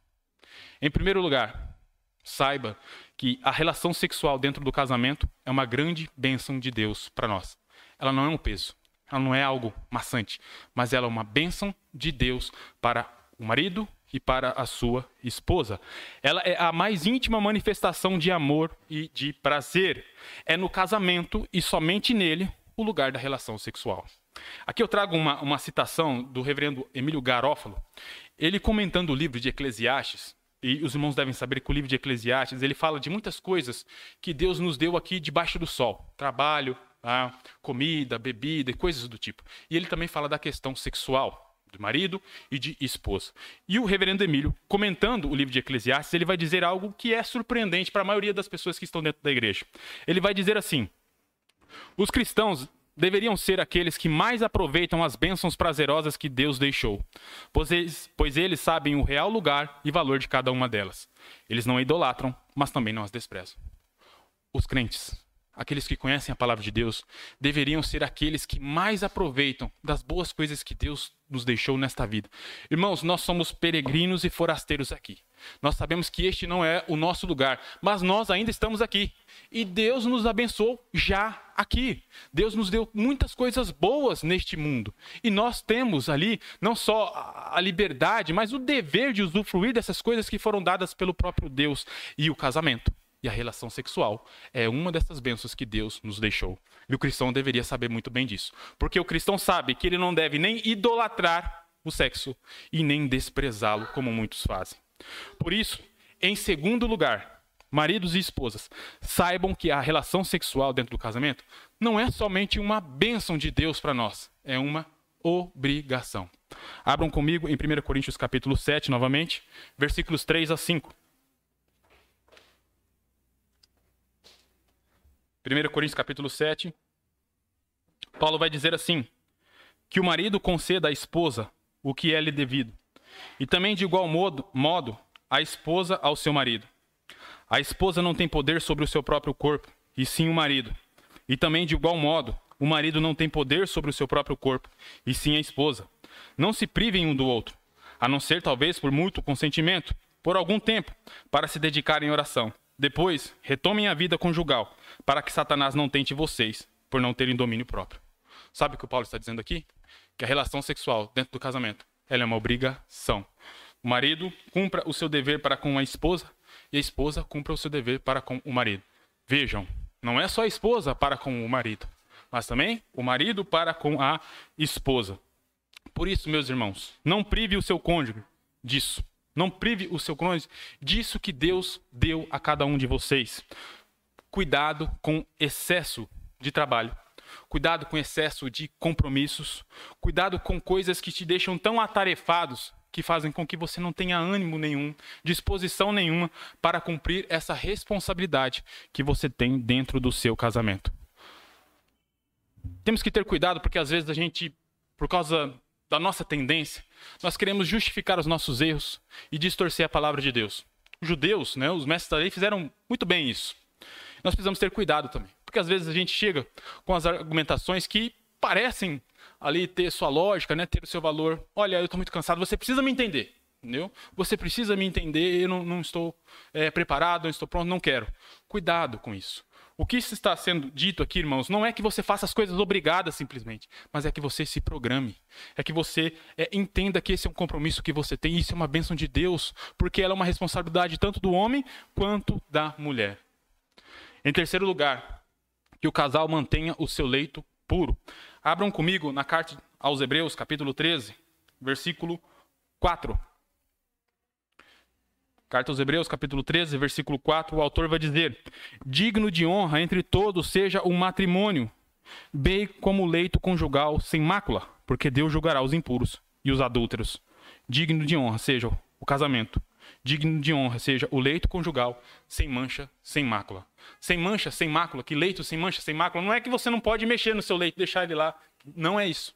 Em primeiro lugar, saiba que a relação sexual dentro do casamento é uma grande bênção de Deus para nós. Ela não é um peso, ela não é algo maçante, mas ela é uma bênção de Deus para o marido e para a sua esposa. Ela é a mais íntima manifestação de amor e de prazer. É no casamento e somente nele o lugar da relação sexual. Aqui eu trago uma, uma citação do reverendo Emílio Garófalo, ele comentando o livro de Eclesiastes, e os irmãos devem saber que o livro de Eclesiastes ele fala de muitas coisas que Deus nos deu aqui debaixo do sol: trabalho, ah, comida, bebida e coisas do tipo. E ele também fala da questão sexual de marido e de esposa. E o reverendo Emílio, comentando o livro de Eclesiastes, ele vai dizer algo que é surpreendente para a maioria das pessoas que estão dentro da igreja. Ele vai dizer assim: os cristãos deveriam ser aqueles que mais aproveitam as bênçãos prazerosas que Deus deixou, pois eles, pois eles sabem o real lugar e valor de cada uma delas. Eles não idolatram, mas também não as desprezam. Os crentes aqueles que conhecem a palavra de Deus, deveriam ser aqueles que mais aproveitam das boas coisas que Deus nos deixou nesta vida. Irmãos, nós somos peregrinos e forasteiros aqui. Nós sabemos que este não é o nosso lugar, mas nós ainda estamos aqui. E Deus nos abençoou já aqui. Deus nos deu muitas coisas boas neste mundo. E nós temos ali não só a liberdade, mas o dever de usufruir dessas coisas que foram dadas pelo próprio Deus e o casamento. E a relação sexual é uma dessas bênçãos que Deus nos deixou. E o cristão deveria saber muito bem disso. Porque o cristão sabe que ele não deve nem idolatrar o sexo e nem desprezá-lo, como muitos fazem. Por isso, em segundo lugar, maridos e esposas, saibam que a relação sexual dentro do casamento não é somente uma bênção de Deus para nós, é uma obrigação. Abram comigo em 1 Coríntios capítulo 7, novamente, versículos 3 a 5. 1 Coríntios capítulo 7, Paulo vai dizer assim: que o marido conceda à esposa o que é lhe devido, e também de igual modo, modo a esposa ao seu marido. A esposa não tem poder sobre o seu próprio corpo, e sim o marido. E também de igual modo, o marido não tem poder sobre o seu próprio corpo, e sim a esposa. Não se privem um do outro, a não ser talvez por mútuo consentimento, por algum tempo, para se dedicarem em oração depois, retomem a vida conjugal, para que Satanás não tente vocês, por não terem domínio próprio. Sabe o que o Paulo está dizendo aqui? Que a relação sexual dentro do casamento ela é uma obrigação. O marido cumpra o seu dever para com a esposa e a esposa cumpra o seu dever para com o marido. Vejam, não é só a esposa para com o marido, mas também o marido para com a esposa. Por isso, meus irmãos, não prive o seu cônjuge disso. Não prive o seu cônjuge disso que Deus deu a cada um de vocês. Cuidado com excesso de trabalho. Cuidado com excesso de compromissos. Cuidado com coisas que te deixam tão atarefados que fazem com que você não tenha ânimo nenhum, disposição nenhuma para cumprir essa responsabilidade que você tem dentro do seu casamento. Temos que ter cuidado porque às vezes a gente, por causa da nossa tendência, nós queremos justificar os nossos erros e distorcer a palavra de Deus. Os judeus, né, os mestres da lei, fizeram muito bem isso. Nós precisamos ter cuidado também, porque às vezes a gente chega com as argumentações que parecem ali ter sua lógica, né, ter o seu valor. Olha, eu estou muito cansado, você precisa me entender. Entendeu? Você precisa me entender, eu não, não estou é, preparado, não estou pronto, não quero. Cuidado com isso. O que está sendo dito aqui, irmãos, não é que você faça as coisas obrigadas simplesmente, mas é que você se programe. É que você é, entenda que esse é um compromisso que você tem, isso é uma bênção de Deus, porque ela é uma responsabilidade tanto do homem quanto da mulher. Em terceiro lugar, que o casal mantenha o seu leito puro. Abram comigo na carta aos Hebreus, capítulo 13, versículo 4. Carta aos Hebreus, capítulo 13, versículo 4, o autor vai dizer: Digno de honra entre todos seja o matrimônio, bem como o leito conjugal sem mácula, porque Deus julgará os impuros e os adúlteros. Digno de honra seja o casamento, digno de honra seja o leito conjugal sem mancha, sem mácula. Sem mancha, sem mácula, que leito sem mancha, sem mácula, não é que você não pode mexer no seu leito, deixar ele lá. Não é isso.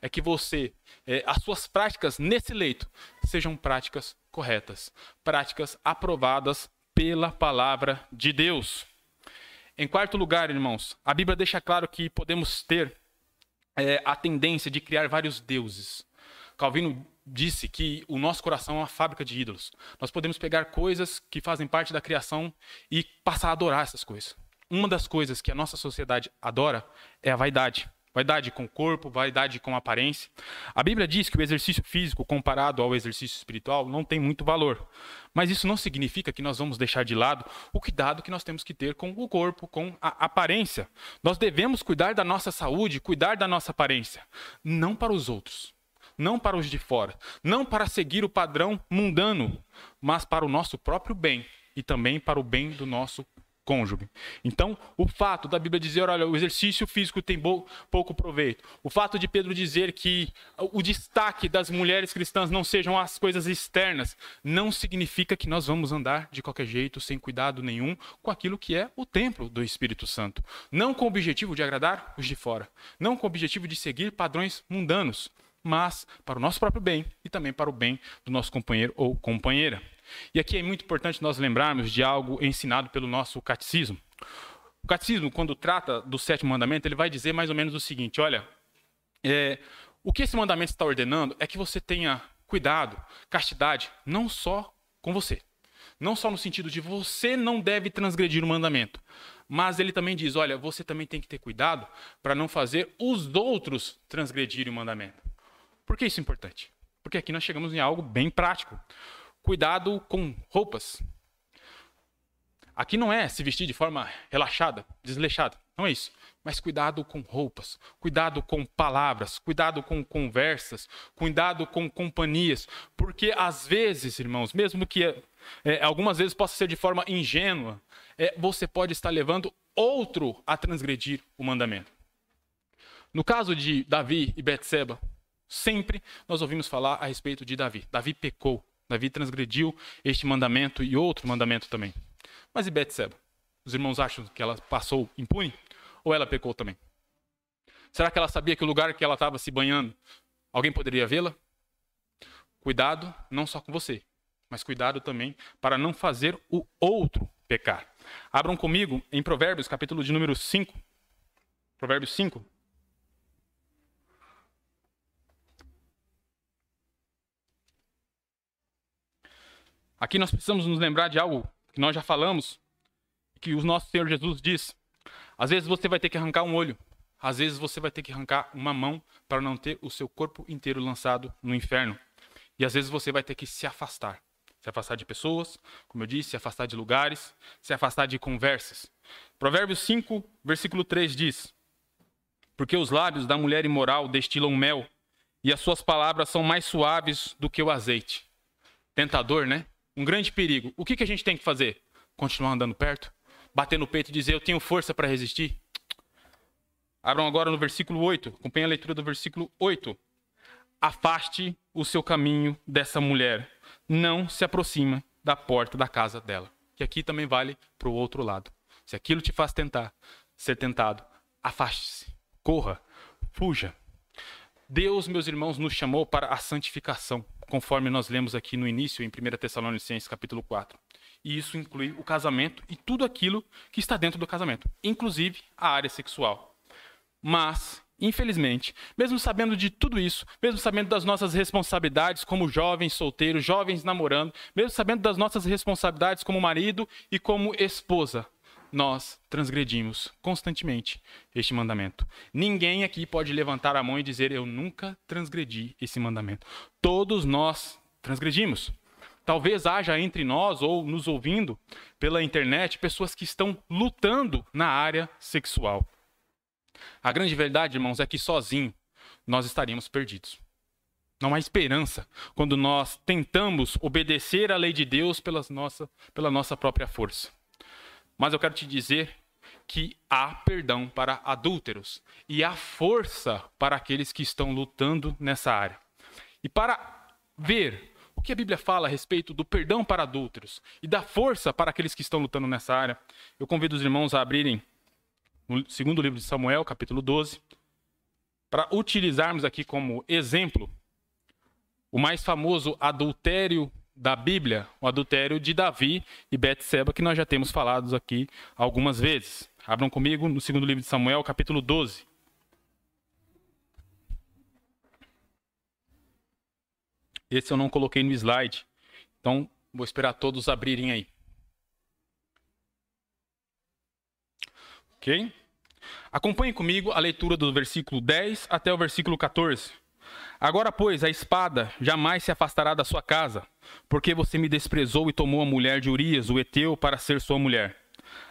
É que você, é, as suas práticas nesse leito sejam práticas corretas, práticas aprovadas pela palavra de Deus. Em quarto lugar, irmãos, a Bíblia deixa claro que podemos ter é, a tendência de criar vários deuses. Calvino disse que o nosso coração é uma fábrica de ídolos. Nós podemos pegar coisas que fazem parte da criação e passar a adorar essas coisas. Uma das coisas que a nossa sociedade adora é a vaidade. Vaidade com o corpo, vaidade com a aparência. A Bíblia diz que o exercício físico comparado ao exercício espiritual não tem muito valor. Mas isso não significa que nós vamos deixar de lado o cuidado que nós temos que ter com o corpo, com a aparência. Nós devemos cuidar da nossa saúde, cuidar da nossa aparência, não para os outros, não para os de fora, não para seguir o padrão mundano, mas para o nosso próprio bem e também para o bem do nosso cônjuge. Então, o fato da Bíblia dizer, olha, o exercício físico tem pouco proveito. O fato de Pedro dizer que o destaque das mulheres cristãs não sejam as coisas externas, não significa que nós vamos andar de qualquer jeito, sem cuidado nenhum, com aquilo que é o templo do Espírito Santo. Não com o objetivo de agradar os de fora, não com o objetivo de seguir padrões mundanos, mas para o nosso próprio bem e também para o bem do nosso companheiro ou companheira. E aqui é muito importante nós lembrarmos de algo ensinado pelo nosso catecismo. O catecismo, quando trata do sétimo mandamento, ele vai dizer mais ou menos o seguinte: olha, é, o que esse mandamento está ordenando é que você tenha cuidado, castidade, não só com você. Não só no sentido de você não deve transgredir o mandamento, mas ele também diz: olha, você também tem que ter cuidado para não fazer os outros transgredirem o mandamento. Por que isso é importante? Porque aqui nós chegamos em algo bem prático. Cuidado com roupas. Aqui não é se vestir de forma relaxada, desleixada. Não é isso. Mas cuidado com roupas, cuidado com palavras, cuidado com conversas, cuidado com companhias. Porque às vezes, irmãos, mesmo que é, algumas vezes possa ser de forma ingênua, é, você pode estar levando outro a transgredir o mandamento. No caso de Davi e Betseba, sempre nós ouvimos falar a respeito de Davi. Davi pecou. Davi transgrediu este mandamento e outro mandamento também. Mas e Betseba? Os irmãos acham que ela passou impune? Ou ela pecou também? Será que ela sabia que o lugar que ela estava se banhando, alguém poderia vê-la? Cuidado não só com você, mas cuidado também para não fazer o outro pecar. Abram comigo em Provérbios, capítulo de número 5. Provérbios 5. Aqui nós precisamos nos lembrar de algo que nós já falamos, que o nosso Senhor Jesus diz. Às vezes você vai ter que arrancar um olho, às vezes você vai ter que arrancar uma mão para não ter o seu corpo inteiro lançado no inferno. E às vezes você vai ter que se afastar. Se afastar de pessoas, como eu disse, se afastar de lugares, se afastar de conversas. Provérbios 5, versículo 3 diz: Porque os lábios da mulher imoral destilam mel, e as suas palavras são mais suaves do que o azeite. Tentador, né? Um grande perigo. O que, que a gente tem que fazer? Continuar andando perto? Bater no peito e dizer, eu tenho força para resistir? Abram agora no versículo 8. Acompanhe a leitura do versículo 8. Afaste o seu caminho dessa mulher. Não se aproxima da porta da casa dela. Que aqui também vale para o outro lado. Se aquilo te faz tentar, ser tentado, afaste-se, corra, fuja. Deus, meus irmãos, nos chamou para a santificação conforme nós lemos aqui no início, em 1 Tessalonicenses capítulo 4. E isso inclui o casamento e tudo aquilo que está dentro do casamento, inclusive a área sexual. Mas infelizmente, mesmo sabendo de tudo isso, mesmo sabendo das nossas responsabilidades como jovens solteiros, jovens namorando, mesmo sabendo das nossas responsabilidades como marido e como esposa, nós transgredimos constantemente este mandamento. Ninguém aqui pode levantar a mão e dizer eu nunca transgredi esse mandamento. Todos nós transgredimos. Talvez haja entre nós ou nos ouvindo pela internet pessoas que estão lutando na área sexual. A grande verdade, irmãos, é que sozinho nós estaríamos perdidos. Não há esperança quando nós tentamos obedecer à lei de Deus pela nossa, pela nossa própria força. Mas eu quero te dizer que há perdão para adúlteros e há força para aqueles que estão lutando nessa área. E para ver o que a Bíblia fala a respeito do perdão para adúlteros e da força para aqueles que estão lutando nessa área, eu convido os irmãos a abrirem no segundo livro de Samuel, capítulo 12, para utilizarmos aqui como exemplo o mais famoso adultério da Bíblia, o adultério de Davi e Betseba, que nós já temos falado aqui algumas vezes. Abram comigo no segundo livro de Samuel, capítulo 12. Esse eu não coloquei no slide, então vou esperar todos abrirem aí. Ok? Acompanhe comigo a leitura do versículo 10 até o versículo 14. Agora, pois, a espada jamais se afastará da sua casa, porque você me desprezou e tomou a mulher de Urias, o Eteu, para ser sua mulher.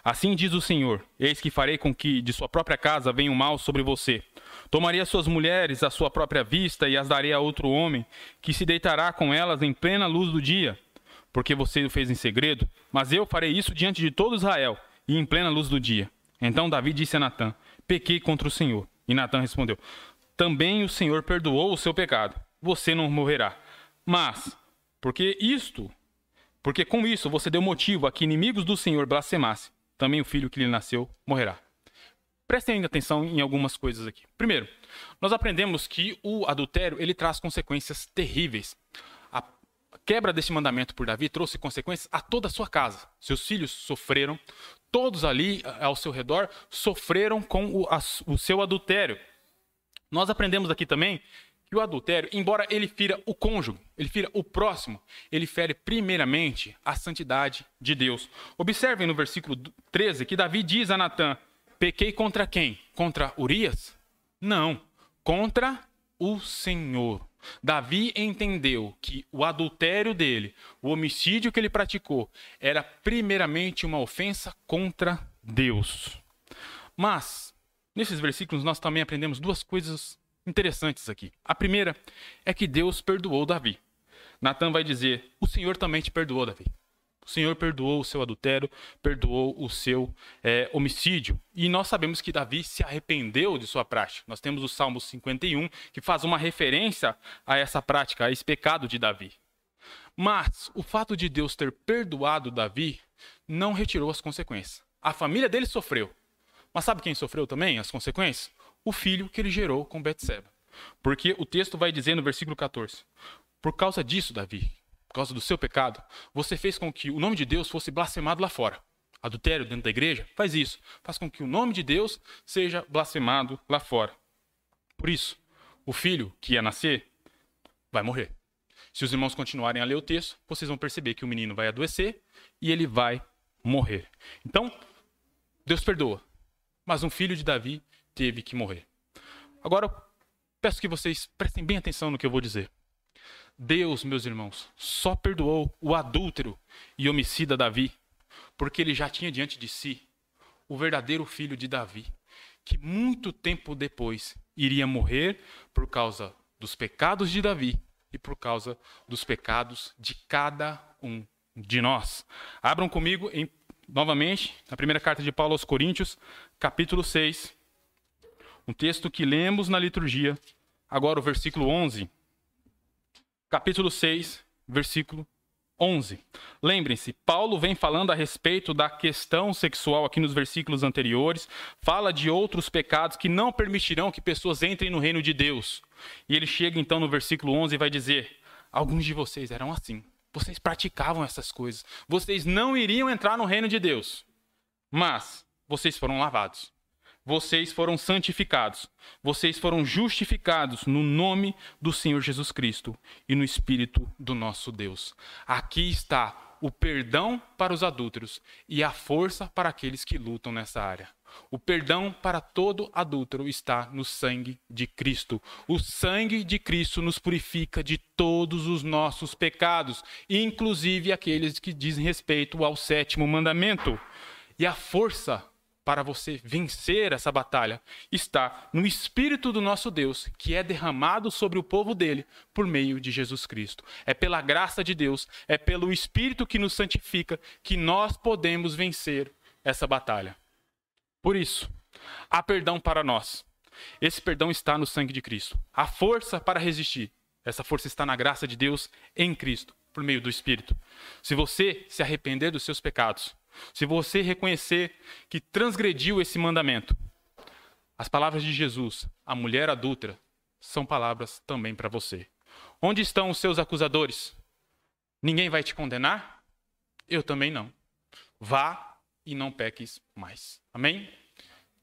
Assim diz o Senhor: Eis que farei com que de sua própria casa venha o mal sobre você. Tomarei as suas mulheres à sua própria vista e as darei a outro homem, que se deitará com elas em plena luz do dia. Porque você o fez em segredo, mas eu farei isso diante de todo Israel e em plena luz do dia. Então Davi disse a Natã: Pequei contra o Senhor. E Natã respondeu: Também o Senhor perdoou o seu pecado. Você não morrerá. Mas, porque isto, porque com isso você deu motivo a que inimigos do Senhor blasfemassem, também o filho que lhe nasceu morrerá. Prestem atenção em algumas coisas aqui. Primeiro, nós aprendemos que o adultério ele traz consequências terríveis. A quebra desse mandamento por Davi trouxe consequências a toda a sua casa. Seus filhos sofreram, todos ali ao seu redor sofreram com o, a, o seu adultério. Nós aprendemos aqui também que o adultério, embora ele fira o cônjuge, ele fira o próximo, ele fere primeiramente a santidade de Deus. Observem no versículo 13 que Davi diz a Natã: Pequei contra quem? Contra Urias? Não, contra o Senhor. Davi entendeu que o adultério dele, o homicídio que ele praticou, era primeiramente uma ofensa contra Deus. Mas, nesses versículos, nós também aprendemos duas coisas interessantes aqui. A primeira é que Deus perdoou Davi. Natan vai dizer: O Senhor também te perdoou, Davi. O Senhor perdoou o seu adultério, perdoou o seu é, homicídio. E nós sabemos que Davi se arrependeu de sua prática. Nós temos o Salmo 51, que faz uma referência a essa prática, a esse pecado de Davi. Mas o fato de Deus ter perdoado Davi não retirou as consequências. A família dele sofreu. Mas sabe quem sofreu também as consequências? O filho que ele gerou com Betseba. Porque o texto vai dizer no versículo 14: Por causa disso, Davi, por causa do seu pecado, você fez com que o nome de Deus fosse blasfemado lá fora. Adultério dentro da igreja faz isso, faz com que o nome de Deus seja blasfemado lá fora. Por isso, o filho que ia nascer vai morrer. Se os irmãos continuarem a ler o texto, vocês vão perceber que o menino vai adoecer e ele vai morrer. Então, Deus perdoa, mas um filho de Davi teve que morrer. Agora, peço que vocês prestem bem atenção no que eu vou dizer. Deus, meus irmãos, só perdoou o adúltero e homicida Davi, porque ele já tinha diante de si o verdadeiro filho de Davi, que muito tempo depois iria morrer por causa dos pecados de Davi e por causa dos pecados de cada um de nós. Abram comigo em, novamente na primeira carta de Paulo aos Coríntios, capítulo 6, um texto que lemos na liturgia, agora o versículo 11 capítulo 6, versículo 11. Lembrem-se, Paulo vem falando a respeito da questão sexual aqui nos versículos anteriores, fala de outros pecados que não permitirão que pessoas entrem no reino de Deus. E ele chega então no versículo 11 e vai dizer: Alguns de vocês eram assim, vocês praticavam essas coisas, vocês não iriam entrar no reino de Deus, mas vocês foram lavados, vocês foram santificados, vocês foram justificados no nome do Senhor Jesus Cristo e no Espírito do nosso Deus. Aqui está o perdão para os adúlteros e a força para aqueles que lutam nessa área. O perdão para todo adúltero está no sangue de Cristo. O sangue de Cristo nos purifica de todos os nossos pecados, inclusive aqueles que dizem respeito ao sétimo mandamento. E a força para você vencer essa batalha está no Espírito do nosso Deus, que é derramado sobre o povo dele por meio de Jesus Cristo. É pela graça de Deus, é pelo Espírito que nos santifica que nós podemos vencer essa batalha. Por isso, há perdão para nós. Esse perdão está no sangue de Cristo. A força para resistir, essa força está na graça de Deus em Cristo, por meio do Espírito. Se você se arrepender dos seus pecados, se você reconhecer que transgrediu esse mandamento, as palavras de Jesus, a mulher adulta, são palavras também para você. Onde estão os seus acusadores? Ninguém vai te condenar? Eu também não. Vá e não peques mais. Amém?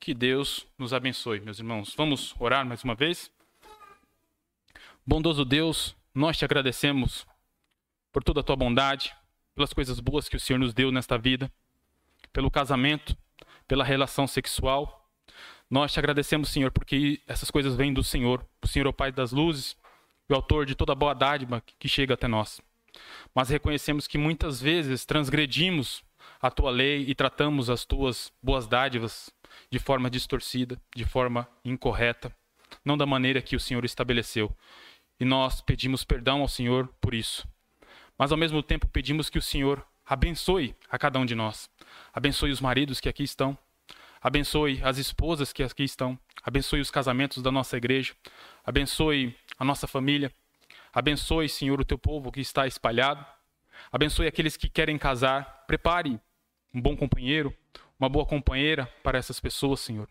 Que Deus nos abençoe, meus irmãos. Vamos orar mais uma vez? Bondoso Deus, nós te agradecemos por toda a tua bondade, pelas coisas boas que o Senhor nos deu nesta vida, pelo casamento, pela relação sexual. Nós te agradecemos, Senhor, porque essas coisas vêm do Senhor. O Senhor é o Pai das luzes, o autor de toda boa dádiva que chega até nós. Mas reconhecemos que muitas vezes transgredimos a tua lei e tratamos as tuas boas dádivas de forma distorcida, de forma incorreta, não da maneira que o Senhor estabeleceu. E nós pedimos perdão ao Senhor por isso. Mas ao mesmo tempo pedimos que o Senhor abençoe a cada um de nós. Abençoe os maridos que aqui estão. Abençoe as esposas que aqui estão. Abençoe os casamentos da nossa igreja. Abençoe a nossa família. Abençoe, Senhor, o teu povo que está espalhado. Abençoe aqueles que querem casar. Prepare um bom companheiro, uma boa companheira para essas pessoas, Senhor.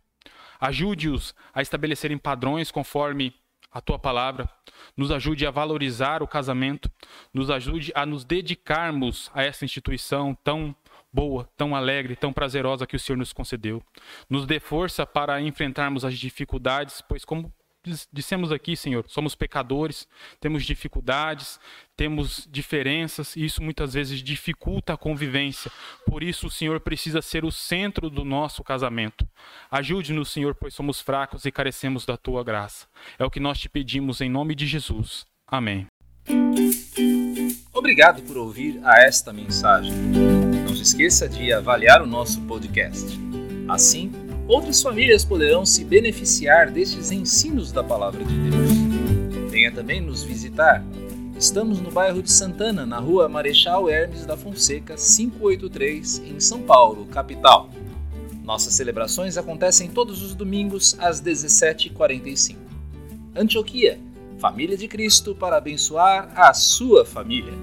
Ajude-os a estabelecerem padrões conforme a tua palavra, nos ajude a valorizar o casamento, nos ajude a nos dedicarmos a essa instituição tão boa, tão alegre, tão prazerosa que o Senhor nos concedeu. Nos dê força para enfrentarmos as dificuldades, pois, como dissemos aqui, Senhor, somos pecadores, temos dificuldades, temos diferenças e isso muitas vezes dificulta a convivência. Por isso, o Senhor precisa ser o centro do nosso casamento. Ajude-nos, Senhor, pois somos fracos e carecemos da tua graça. É o que nós te pedimos em nome de Jesus. Amém. Obrigado por ouvir a esta mensagem. Não se esqueça de avaliar o nosso podcast. Assim, outras famílias poderão se beneficiar destes ensinos da Palavra de Deus. Venha também nos visitar. Estamos no bairro de Santana, na rua Marechal Hermes da Fonseca, 583, em São Paulo, capital. Nossas celebrações acontecem todos os domingos às 17h45. Antioquia, família de Cristo para abençoar a sua família.